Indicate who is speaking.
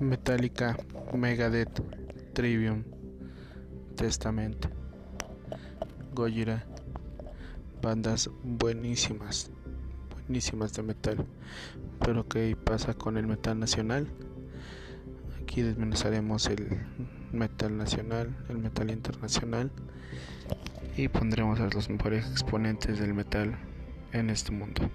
Speaker 1: Metallica, Megadeth, Trivium, Testament, Gojira, bandas buenísimas, buenísimas de metal. Pero ¿qué pasa con el metal nacional? Aquí desmenuzaremos el metal nacional, el metal internacional y pondremos a los mejores exponentes del metal en este mundo.